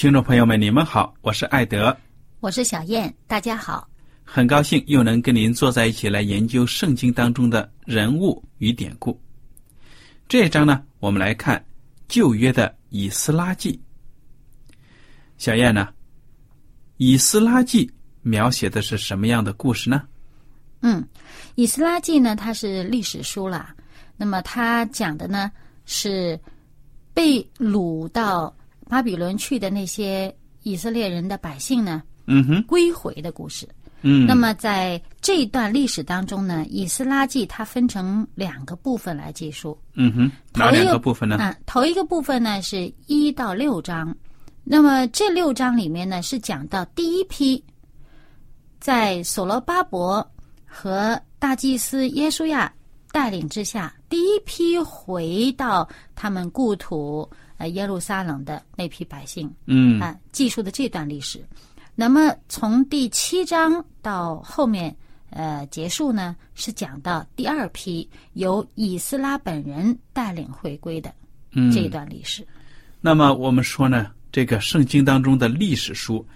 听众朋友们，你们好，我是艾德，我是小燕，大家好。很高兴又能跟您坐在一起来研究圣经当中的人物与典故。这一章呢，我们来看旧约的以斯拉记。小燕呢，以斯拉记描写的是什么样的故事呢？嗯，以斯拉记呢，它是历史书啦。那么它讲的呢是被掳到巴比伦去的那些以色列人的百姓呢嗯哼，归回的故事。嗯，那么在这一段历史当中呢，以斯拉记它分成两个部分来记述。嗯哼，哪两个部分呢？啊，头一个部分呢是一到六章，那么这六章里面呢是讲到第一批在所罗巴伯和大祭司耶稣亚带领之下，第一批回到他们故土呃耶路撒冷的那批百姓嗯啊，记述的这段历史。那么从第七章到后面呃结束呢，是讲到第二批由以斯拉本人带领回归的嗯这一段历史。那么我们说呢，这个圣经当中的历史书，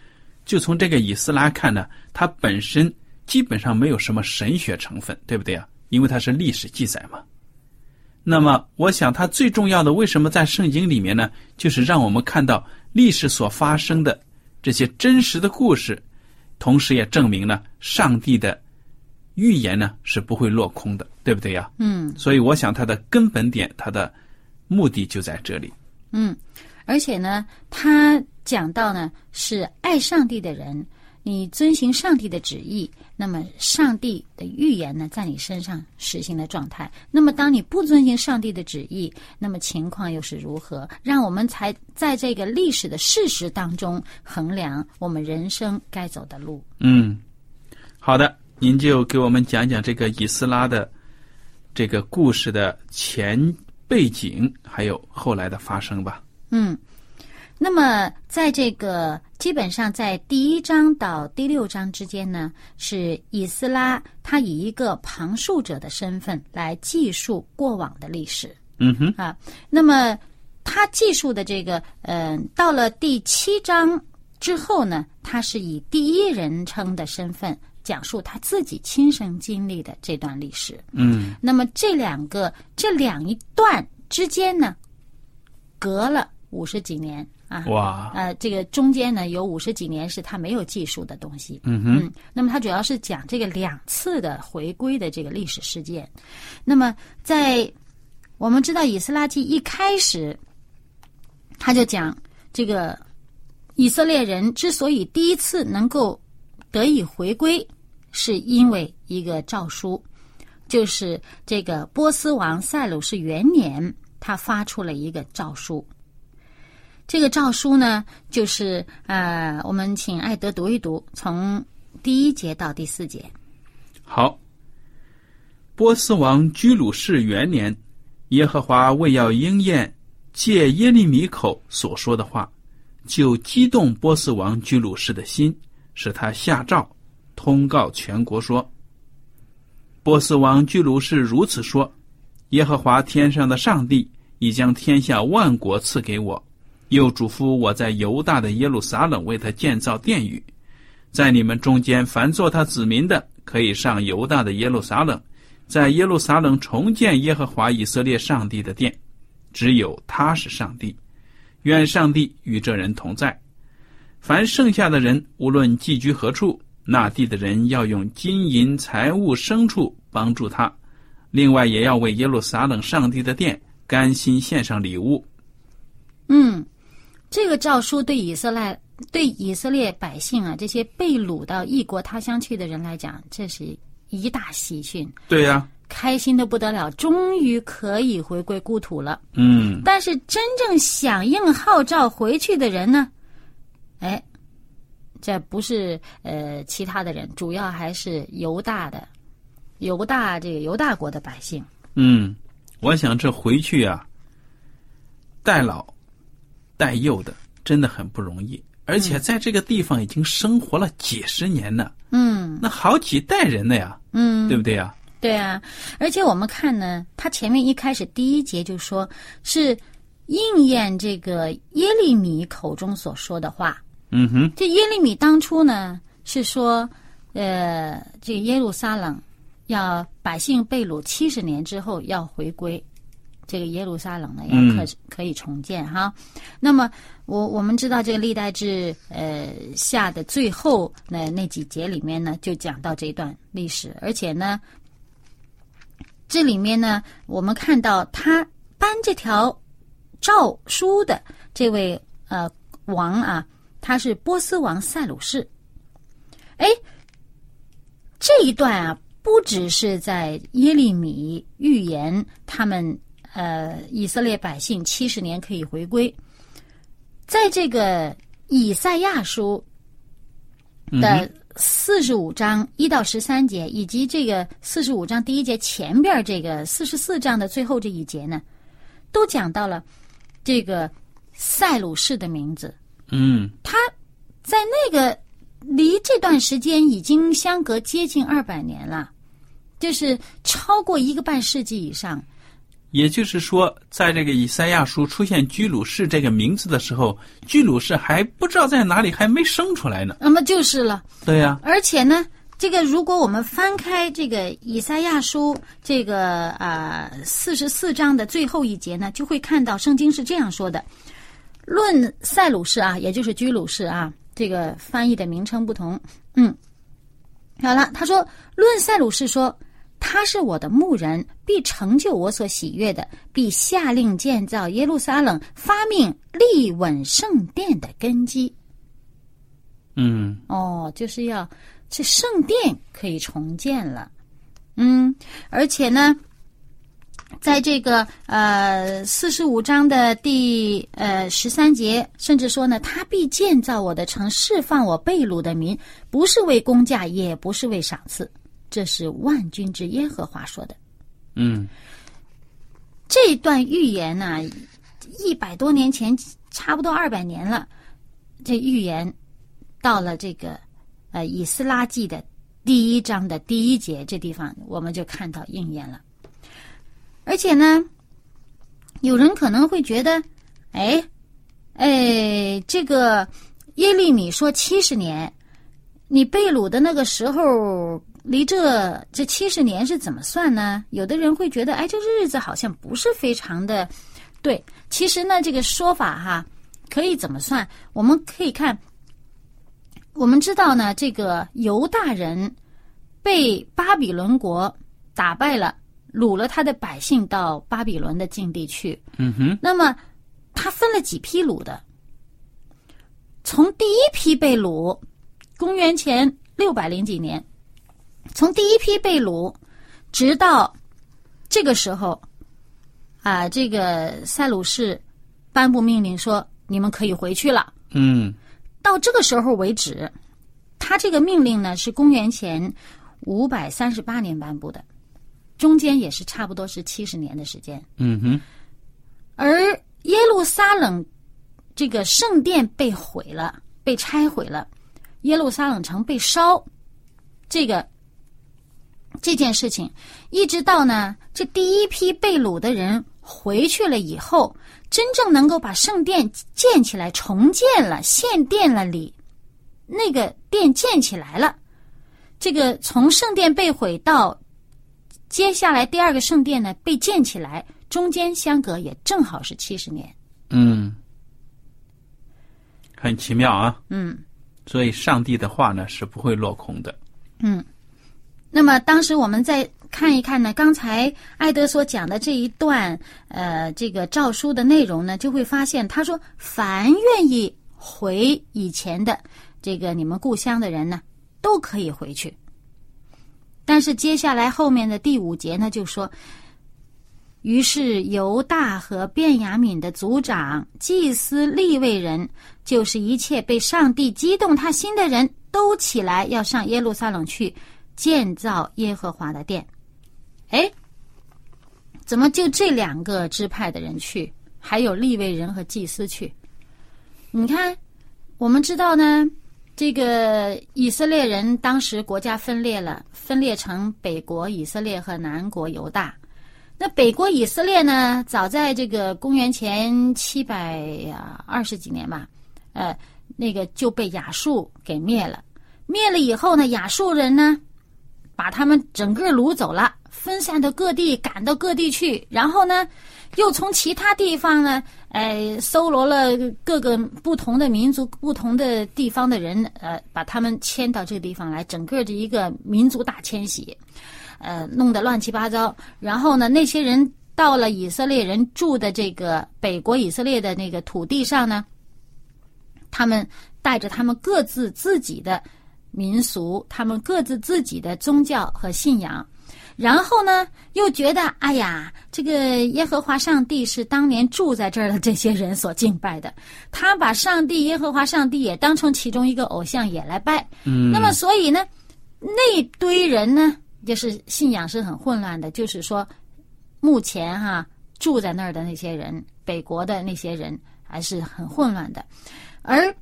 就从这个以斯拉看呢，它本身基本上没有什么神学成分，对不对啊？因为它是历史记载嘛。那么，我想它最重要的，为什么在圣经里面呢？就是让我们看到历史所发生的这些真实的故事，同时也证明了上帝的预言呢是不会落空的，对不对呀？嗯所以，我想它的根本点，它的目的就在这里。嗯，而且呢，他讲到呢是爱上帝的人，你遵循上帝的旨意，那么上帝的预言呢在你身上实行的状态。那么当你不遵循上帝的旨意，那么情况又是如何？让我们才在这个历史的事实当中衡量我们人生该走的路。嗯，好的，您就给我们讲讲这个以斯拉的这个故事的前背景，还有后来的发生吧。嗯，那么在这个基本上在第一章到第六章之间呢，是以斯拉他以一个旁述者的身份来记述过往的历史嗯哼，啊。那么他记述的这个，嗯、到了第七章之后呢，他是以第一人称的身份讲述他自己亲身经历的这段历史。嗯那么这两个这两一段之间呢，隔了五十几年啊。哇，呃，这个中间呢有五十几年是他没有技术的东西。嗯哼，嗯，那么他主要是讲这个两次的回归的这个历史事件。那么在我们知道以斯拉记一开始，他就讲这个以色列人之所以第一次能够得以回归，是因为一个诏书，就是这个波斯王塞鲁士元年，他发出了一个诏书。这个诏书呢，就是呃，我们请艾德读一读，从第一节到第四节。好。波斯王居鲁士元年，耶和华为要应验借耶利米口所说的话，就激动波斯王居鲁士的心，使他下诏通告全国说：“波斯王居鲁士如此说：耶和华天上的上帝已将天下万国赐给我，又嘱咐我在犹大的耶路撒冷为他建造殿宇。在你们中间，凡做他子民的，可以上犹大的耶路撒冷。”在耶路撒冷重建耶和华以色列上帝的殿，只有他是上帝。愿上帝与这人同在。凡剩下的人，无论寄居何处，那地的人要用金银财物牲畜帮助他。另外，也要为耶路撒冷上帝的殿甘心献上礼物。嗯，这个诏书对以色列对以色列百姓啊，这些被掳到异国他乡去的人来讲，这是。一大喜讯，对呀，开心的不得了，终于可以回归故土了。嗯，但是真正响应号召回去的人呢？哎，这不是呃其他的人，主要还是犹大的犹大这个犹大国的百姓。嗯，我想这回去啊，代老带幼的真的很不容易，而且在这个地方已经生活了几十年了。嗯，那好几代人了呀，嗯，对不对呀？对啊，而且我们看呢，他前面一开始第一节就说是应验这个耶利米口中所说的话。嗯哼，这耶利米当初呢是说，呃，这个耶路撒冷要百姓被掳七十年之后要回归。这个耶路撒冷呢，要可可以重建哈。那么，我我们知道这个历代志呃下的最后那那几节里面呢，就讲到这段历史，而且呢，这里面呢，我们看到他颁这条诏书的这位呃王啊，他是波斯王塞鲁士。哎，这一段啊，不只是在耶利米预言他们。呃，以色列百姓七十年可以回归，在这个以赛亚书的四十五章一到十三节，以及这个四十五章第一节前边这个四十四章的最后这一节呢，都讲到了这个塞鲁士的名字。嗯，他在那个离这段时间已经相隔接近二百年了，就是超过一个半世纪以上。也就是说，在这个以赛亚书出现居鲁士这个名字的时候，居鲁士还不知道在哪里，还没生出来呢。那么就是了。对呀。而且呢，这个如果我们翻开这个以赛亚书这个啊四十四章的最后一节呢，就会看到圣经是这样说的：论塞鲁士啊，也就是居鲁士啊，这个翻译的名称不同。嗯，好了，他说论塞鲁士说。他是我的牧人，必成就我所喜悦的，必下令建造耶路撒冷，发命立稳圣殿的根基。嗯，哦，就是要这圣殿可以重建了。嗯，而且呢，在这个呃四十五章的第呃十三节，甚至说呢，他必建造我的城，释放我被掳的民，不是为公价，也不是为赏赐。这是万军之耶和华说的。嗯，这段预言呢，一百多年前，差不多二百年了。这预言到了这个呃以斯拉记的第一章的第一节这地方，我们就看到应验了。而且呢，有人可能会觉得，哎，哎，这个耶利米说七十年，你被掳的那个时候。离这这七十年是怎么算呢？有的人会觉得，哎，这日子好像不是非常的对。其实呢，这个说法哈，可以怎么算？我们可以看，我们知道呢，这个犹大人被巴比伦国打败了，掳了他的百姓到巴比伦的境地去。嗯哼。那么他分了几批掳的？从第一批被掳，公元前六百零几年。从第一批被掳，直到这个时候，啊，这个塞鲁士颁布命令说你们可以回去了。嗯，到这个时候为止，他这个命令呢是公元前五百三十八年颁布的。中间也是差不多是七十年的时间。嗯哼，而耶路撒冷这个圣殿被毁了，被拆毁了，耶路撒冷城被烧，这个这件事情，一直到呢这第一批被掳的人回去了以后，真正能够把圣殿建起来、重建了、献殿了里，那个殿建起来了。这个从圣殿被毁到接下来第二个圣殿呢被建起来，中间相隔也正好是七十年。嗯，很奇妙啊。嗯所以上帝的话呢是不会落空的。嗯。那么当时我们再看一看呢，刚才艾德所讲的这一段呃这个诏书的内容呢，就会发现他说，凡愿意回以前的这个你们故乡的人呢，都可以回去。但是接下来后面的第五节呢，就说，于是犹大和便雅悯的族长、祭司、立位人，就是一切被上帝激动他心的人都起来，要上耶路撒冷去建造耶和华的殿。哎，怎么就这两个支派的人去，还有立位人和祭司去？你看，我们知道呢，这个以色列人当时国家分裂了，分裂成北国以色列和南国犹大。那北国以色列呢，早在这个公元前七百二十几年吧，呃，那个就被亚述给灭了。灭了以后呢，亚述人呢，把他们整个掳走了，分散到各地，赶到各地去。然后呢，又从其他地方呢，呃，搜罗了各个不同的民族、不同的地方的人，呃，把他们迁到这个地方来，整个的一个民族大迁徙，呃，弄得乱七八糟。然后呢，那些人到了以色列人住的这个北国以色列的那个土地上呢，他们带着他们各自自己的民俗，他们各自自己的宗教和信仰。然后呢，又觉得哎呀，这个耶和华上帝是当年住在这儿的这些人所敬拜的，他把上帝耶和华上帝也当成其中一个偶像也来拜。嗯，那么所以呢，那堆人呢，就是信仰是很混乱的，就是说，目前哈住在那儿的那些人，北国的那些人还是很混乱的，而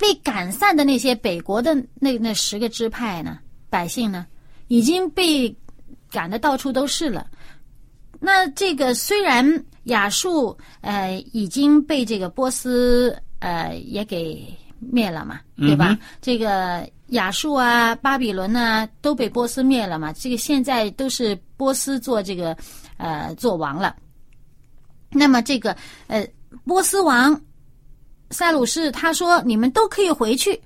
被赶散的那些北国的那那十个支派呢，百姓呢，已经被赶得到处都是了。那这个虽然亚述呃已经被这个波斯呃也给灭了嘛，对吧？嗯这个亚述啊、巴比伦啊都被波斯灭了嘛，这个现在都是波斯做这个呃做王了。那么这个呃波斯王塞鲁士他说你们都可以回去，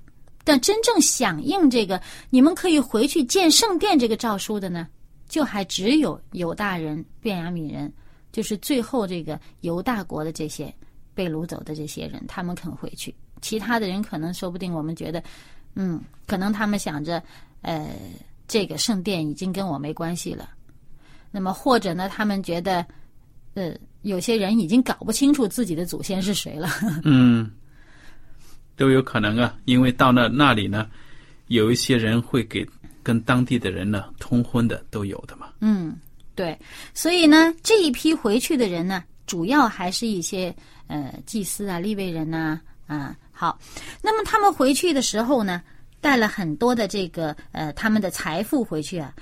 但真正响应这个你们可以回去建圣殿这个诏书的呢，就还只有犹大人、便雅悯人，就是最后这个犹大国的这些被掳走的这些人，他们肯回去。其他的人可能说不定我们觉得，嗯，可能他们想着，呃，这个圣殿已经跟我没关系了。那么或者呢，他们觉得，呃，有些人已经搞不清楚自己的祖先是谁了。嗯，都有可能啊，因为到那那里呢，有一些人会给跟当地的人呢通婚的，都有的嘛。嗯，对，所以呢，这一批回去的人呢，主要还是一些呃祭司啊、立位人呐啊好，那么他们回去的时候呢，带了很多的这个呃他们的财富回去啊。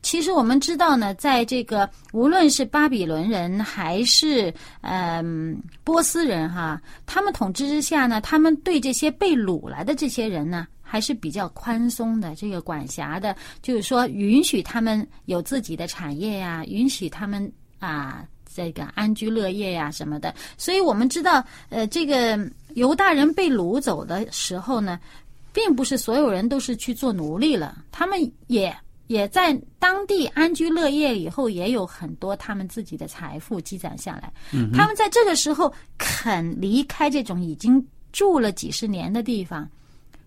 其实我们知道呢，在这个无论是巴比伦人还是嗯、波斯人哈，他们统治之下呢，他们对这些被掳来的这些人呢，还是比较宽松的，这个管辖的，就是说允许他们有自己的产业呀、允许他们啊这个安居乐业呀、什么的。所以我们知道，呃，这个犹大人被掳走的时候呢，并不是所有人都是去做奴隶了，他们也。也在当地安居乐业以后，也有很多他们自己的财富积攒下来。嗯他们在这个时候肯离开这种已经住了几十年的地方，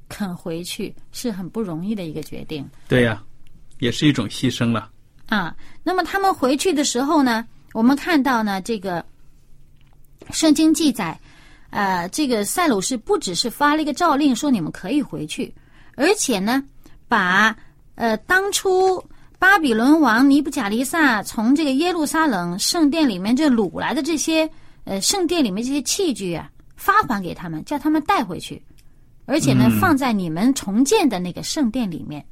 肯回去是很不容易的一个决定对呀、也是一种牺牲了。啊。那么他们回去的时候呢，我们看到呢，这个圣经记载，呃，这个塞鲁士不只是发了一个诏令说你们可以回去，而且呢，把呃当初巴比伦王尼布甲尼撒从这个耶路撒冷圣殿里面这掳来的这些呃圣殿里面这些器具啊，发还给他们，叫他们带回去，而且呢，嗯放在你们重建的那个圣殿里面。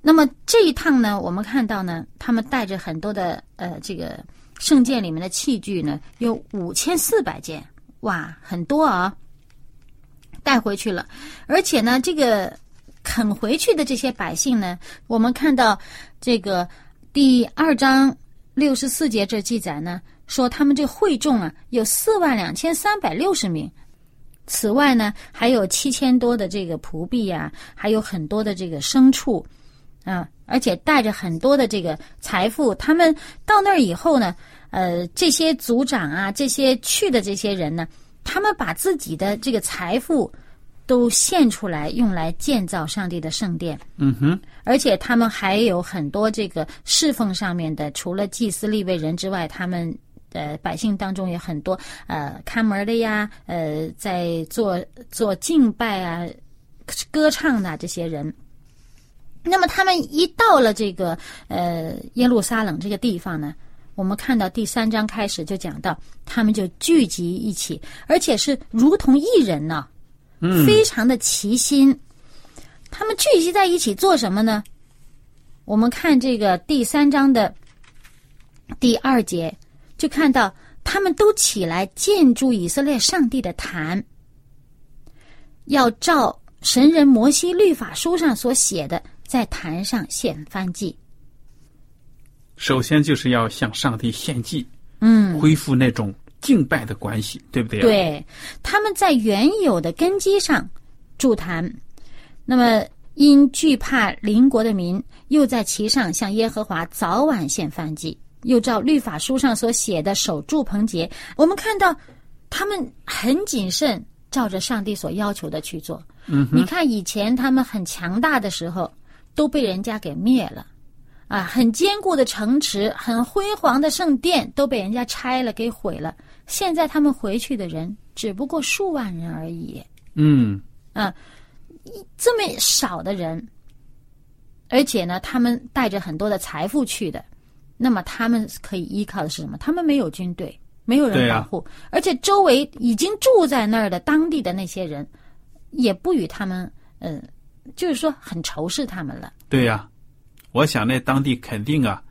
那么这一趟呢，我们看到呢，他们带着很多的呃这个圣殿里面的器具呢，有五千四百件，哇，很多啊，带回去了。而且呢，这个肯回去的这些百姓呢，我们看到这个第二章六十四节这记载呢，说他们这会众啊有四万两千三百六十名。此外呢，还有七千多的这个仆婢啊，还有很多的这个牲畜，啊，而且带着很多的这个财富。他们到那儿以后呢，呃，这些族长啊，这些去的这些人呢，他们把自己的这个财富都献出来，用来建造上帝的圣殿。嗯哼，而且他们还有很多这个侍奉上面的，除了祭司立位人之外，他们呃百姓当中有很多呃看门的呀，呃在做做敬拜啊、歌唱的、这些人。那么他们一到了这个呃耶路撒冷这个地方呢，我们看到第三章开始就讲到，他们就聚集一起，而且是如同一人呢、嗯，非常的齐心。他们聚集在一起做什么呢？我们看这个第三章的第二节，就看到他们都起来建筑以色列上帝的坛，要照神人摩西律法书上所写的，在坛上献燔祭。首先就是要向上帝献祭，嗯，恢复那种敬拜的关系，对不对？，对，他们在原有的根基上筑坛，那么因惧怕邻国的民，又在其上向耶和华早晚献燔祭，又照律法书上所写的守住棚节。我们看到他们很谨慎，照着上帝所要求的去做。嗯你看以前他们很强大的时候，都被人家给灭了。啊，很坚固的城池，很辉煌的圣殿都被人家拆了，给毁了。现在他们回去的人只不过数万人而已，嗯，啊这么少的人，而且呢，他们带着很多的财富去的，那么他们可以依靠的是什么？他们没有军队，没有人保护，而且周围已经住在那儿的当地的那些人，也不与他们，嗯，就是说很仇视他们了。对呀、我想那当地肯定啊，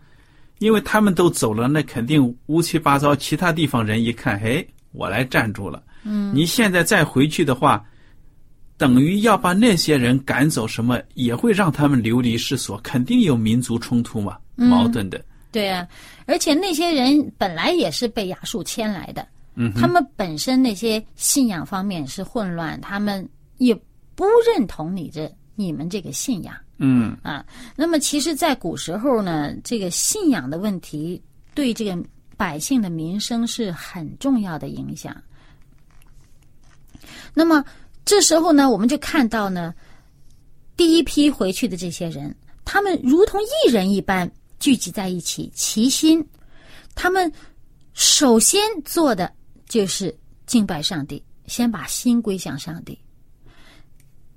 因为他们都走了，那肯定乌七八糟。其他地方人一看，嘿，我来站住了。嗯，你现在再回去的话，等于要把那些人赶走，什么也会让他们流离失所，肯定有民族冲突嘛，矛盾的。对啊，而且那些人本来也是被亚述迁来的，嗯，他们本身那些信仰方面是混乱，他们也不认同你这你们这个信仰嗯，啊。那么其实，在古时候呢，这个信仰的问题对这个百姓的民生是很重要的影响。那么这时候呢，我们就看到呢，第一批回去的这些人，他们如同一人一般聚集在一起，齐心。他们首先做的就是敬拜上帝，先把心归向上帝。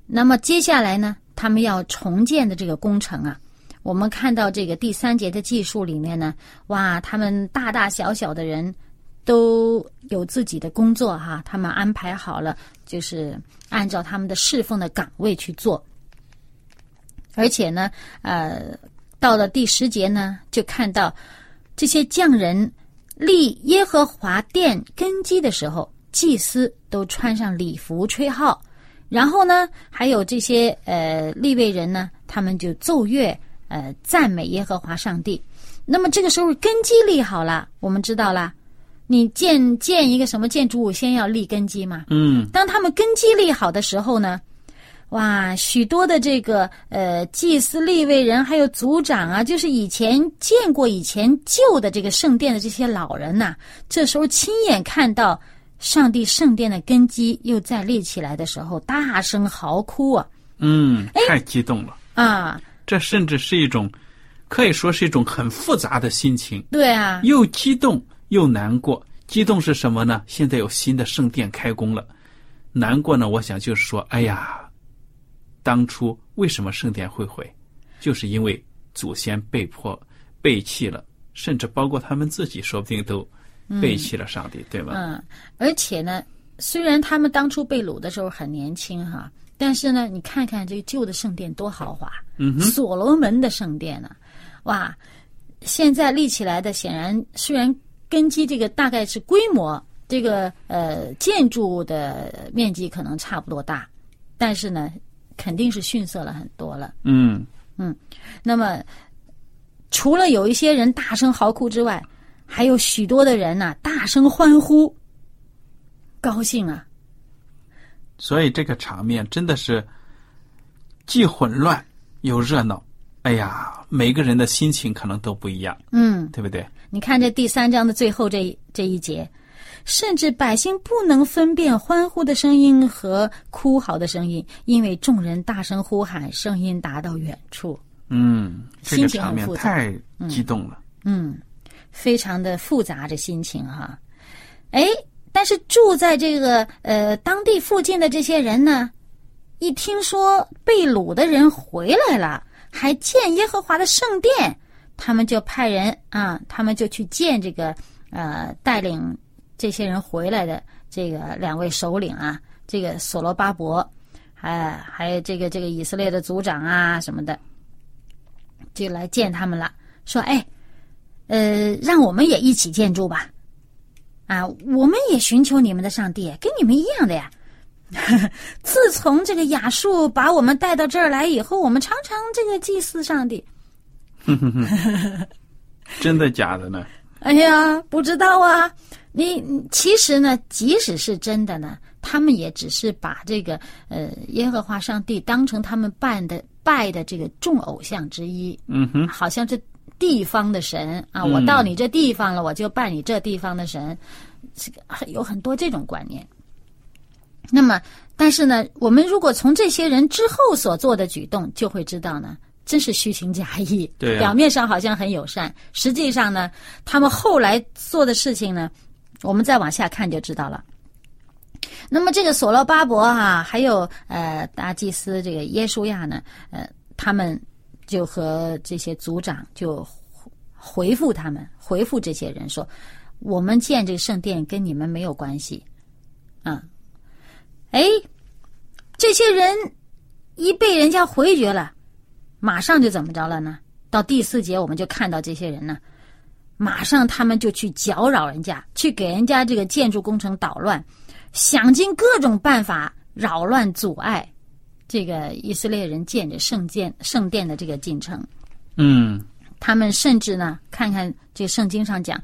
那么接下来呢，他们要重建的这个工程啊，我们看到这个第三节的技术里面呢，哇，他们大大小小的人都有自己的工作哈，他们安排好了，就是按照他们的侍奉的岗位去做。而且呢，呃，到了第十节呢，就看到这些匠人立耶和华殿根基的时候，祭司都穿上礼服吹号，然后呢，还有这些呃立位人呢，他们就奏乐，呃赞美耶和华上帝。那么这个时候根基立好了，我们知道了，你建建一个什么建筑物，先要立根基嘛。嗯，当他们根基立好的时候呢，哇，许多的这个呃祭司、立位人还有族长啊，就是以前见过以前旧的这个圣殿的这些老人呐、这时候亲眼看到上帝圣殿的根基又再立起来的时候，大声嚎哭啊嗯，太激动了。啊！这甚至是一种，可以说是一种很复杂的心情，对啊，又激动又难过。激动是什么呢？现在有新的圣殿开工了。难过呢，我想就是说，哎呀，当初为什么圣殿会毁？就是因为祖先被迫背弃了，甚至包括他们自己，说不定都背弃了上帝，对吧？嗯，而且呢，虽然他们当初被掳的时候很年轻哈，但是呢，你看看这个旧的圣殿多豪华，嗯哼，所罗门的圣殿呢，哇，现在立起来的显然虽然根基这个大概是规模，这个呃建筑的面积可能差不多大，但是呢，肯定是逊色了很多了。嗯那么，除了有一些人大声嚎哭之外，还有许多的人呐、大声欢呼，高兴啊！所以这个场面真的是既混乱又热闹。哎呀，每个人的心情可能都不一样，嗯，对不对？你看这第三章的最后这一这一节，甚至百姓不能分辨欢呼的声音和哭嚎的声音，因为众人大声呼喊，声音达到远处。嗯，这个场面太激动了。嗯，非常的复杂的心情哈。哎，但是住在这个呃当地附近的这些人呢，一听说被掳的人回来了，还建耶和华的圣殿，他们就派人啊，他们就去见这个呃带领这些人回来的这个两位首领啊，这个所罗巴伯，还还有这个这个以色列的族长啊什么的，就来见他们了，说哎。呃，让我们也一起建筑吧。啊，我们也寻求你们的上帝，跟你们一样的呀。自从这个亚述把我们带到这儿来以后，我们常常这个祭祀上帝。真的假的呢？哎呀，不知道啊。你你其实呢，即使是真的呢，他们也只是把这个呃耶和华上帝当成他们拜的拜的这个众偶像之一。嗯哼，好像这地方的神啊，嗯我到你这地方了，我就拜你这地方的神，这个有很多这种观念。那么，但是呢，我们如果从这些人之后所做的举动，就会知道呢，真是虚情假意。对啊表面上好像很友善，实际上呢，他们后来做的事情呢，我们再往下看就知道了。那么这个所罗巴伯啊，还有呃大祭司这个耶稣亚呢，呃，他们就和这些族长就回复他们，回复这些人说：“我们建这个圣殿跟你们没有关系。”啊，哎，这些人一被人家回绝了，马上就怎么着了呢？到第四节我们就看到这些人呢，马上他们就去搅扰人家，去给人家这个建筑工程捣乱，想尽各种办法扰乱阻碍这个以色列人建着圣殿圣殿的这个进程。嗯他们甚至呢，看看这个圣经上讲，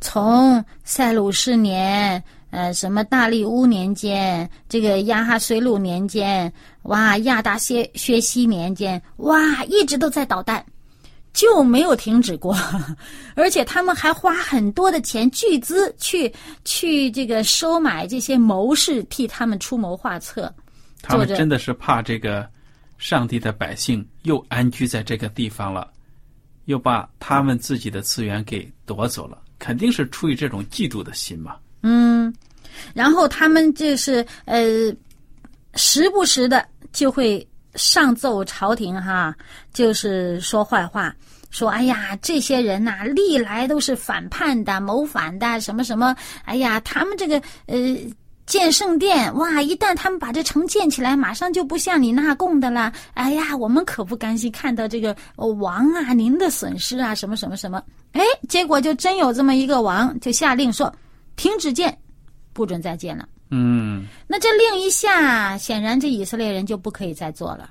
从塞鲁士年，呃，什么大利乌年间，这个亚哈水鲁年间，哇，亚达薛薛西年间，哇，一直都在捣蛋，就没有停止过，而且他们还花很多的钱巨资去去这个收买这些谋士，替他们出谋划策。他们真的是怕这个上帝的百姓又安居在这个地方了，又把他们自己的资源给夺走了，肯定是出于这种嫉妒的心嘛。嗯，然后他们就是呃，时不时的就会上奏朝廷哈，就是说坏话，说哎呀，这些人呐、历来都是反叛的、谋反的，什么什么，哎呀，他们这个呃。建圣殿，哇！一旦他们把这城建起来，马上就不向你纳贡的啦。哎呀，我们可不甘心看到这个、呃王啊，您的损失啊，什么什么什么。哎，结果就真有这么一个王，就下令说停止建，不准再建了。嗯那这令一下，显然这以色列人就不可以再做了，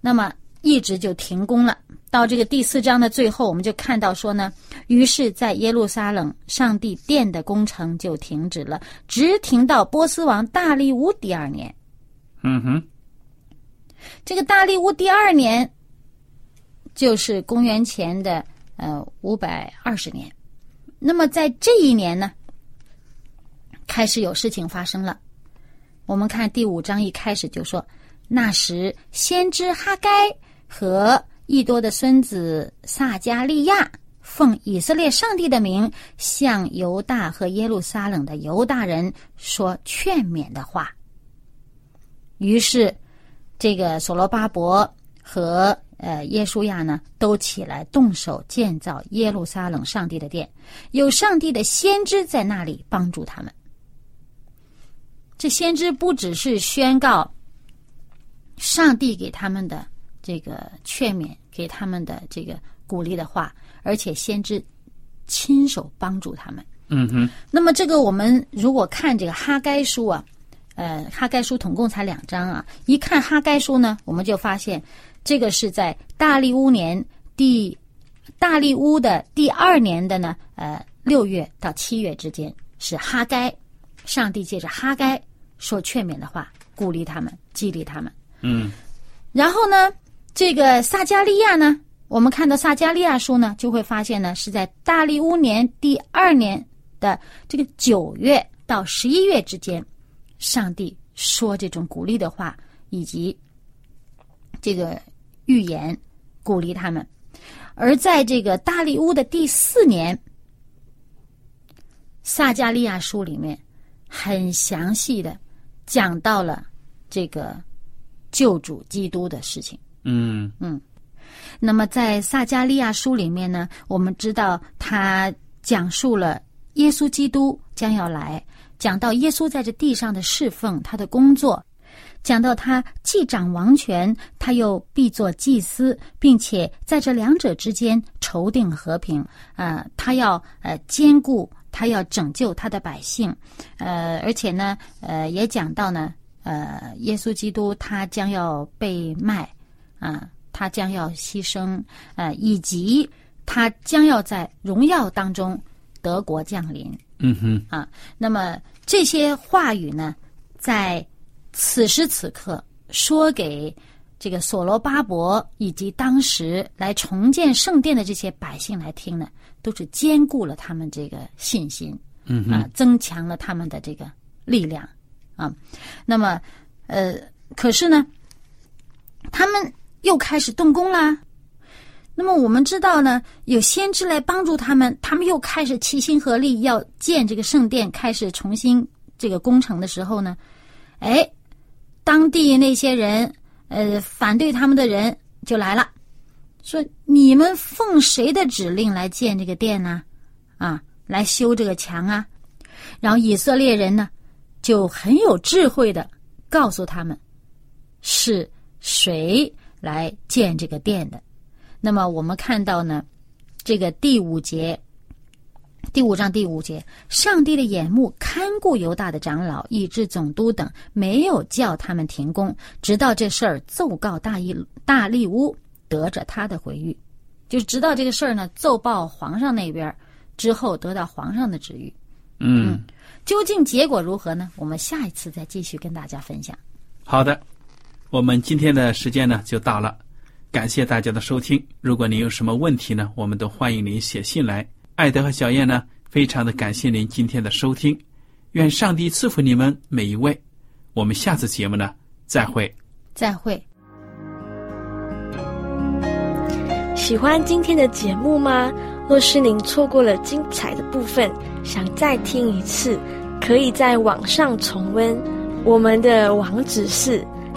那么一直就停工了。到这个第四章的最后，我们就看到说呢，于是，在耶路撒冷上帝殿的工程就停止了，直停到波斯王大利乌第二年。嗯哼，这个大利乌第二年，就是公元前的呃五百二十年。那么在这一年呢，开始有事情发生了。我们看第五章一开始就说，那时先知哈该和益多的孙子撒加利亚奉以色列上帝的名，向犹大和耶路撒冷的犹大人说劝勉的话。于是，这个所罗巴伯和呃耶稣亚呢，都起来动手建造耶路撒冷上帝的殿，有上帝的先知在那里帮助他们。这先知不只是宣告上帝给他们的这个劝勉，给他们的这个鼓励的话，而且先知亲手帮助他们。嗯哼，那么这个我们如果看这个哈该书啊，呃，哈该书总共才两章啊，一看哈该书呢，我们就发现这个是在大利乌年第大利乌的第二年的呢，呃，六月到七月之间，是哈该，上帝借着哈该说劝勉的话，鼓励他们，激励他们。嗯然后呢，这个撒加利亚呢，我们看到撒加利亚书呢，就会发现呢，是在大利乌年第二年的这个九月到十一月之间，上帝说这种鼓励的话，以及这个预言，鼓励他们。而在这个大利乌的第四年，撒加利亚书里面很详细的讲到了这个救主基督的事情。嗯嗯那么在撒加利亚书里面呢，我们知道他讲述了耶稣基督将要来，讲到耶稣在这地上的侍奉，他的工作，讲到他既掌王权，他又必做祭司，并且在这两者之间筹定和平。呃，他要呃兼顾，他要拯救他的百姓，呃，而且呢，呃，也讲到呢，呃，耶稣基督他将要被卖，啊、他将要牺牲，呃，以及他将要在荣耀当中德国降临。嗯哼，啊，那么这些话语呢，在此时此刻说给这个所罗巴伯以及当时来重建圣殿的这些百姓来听呢，都是兼顾了他们这个信心，嗯哼，啊，增强了他们的这个力量啊。那么，呃，可是呢，他们又开始动工啦。那么我们知道呢，有先知来帮助他们，他们又开始齐心合力要建这个圣殿，开始重新这个工程的时候呢，哎，当地那些人，呃，反对他们的人就来了，说你们奉谁的指令来建这个殿呢？啊，来修这个墙啊？然后以色列人呢，就很有智慧的告诉他们，是谁来建这个殿的。那么我们看到呢，这个第五节，第五章第五节，上帝的眼目看顾犹大的长老、以致总督等，没有叫他们停工，直到这事儿奏告大义大利乌，得着他的回谕，就是直到这个事儿呢奏报皇上那边之后，得到皇上的旨意。嗯，究竟结果如何呢？我们下一次再继续跟大家分享。好的，我们今天的时间呢就到了，感谢大家的收听。如果您有什么问题呢，我们都欢迎您写信来。艾德和小燕呢，非常的感谢您今天的收听，愿上帝赐福你们每一位。我们下次节目呢再会。再会。喜欢今天的节目吗？若是您错过了精彩的部分，想再听一次，可以在网上重温。我们的网址是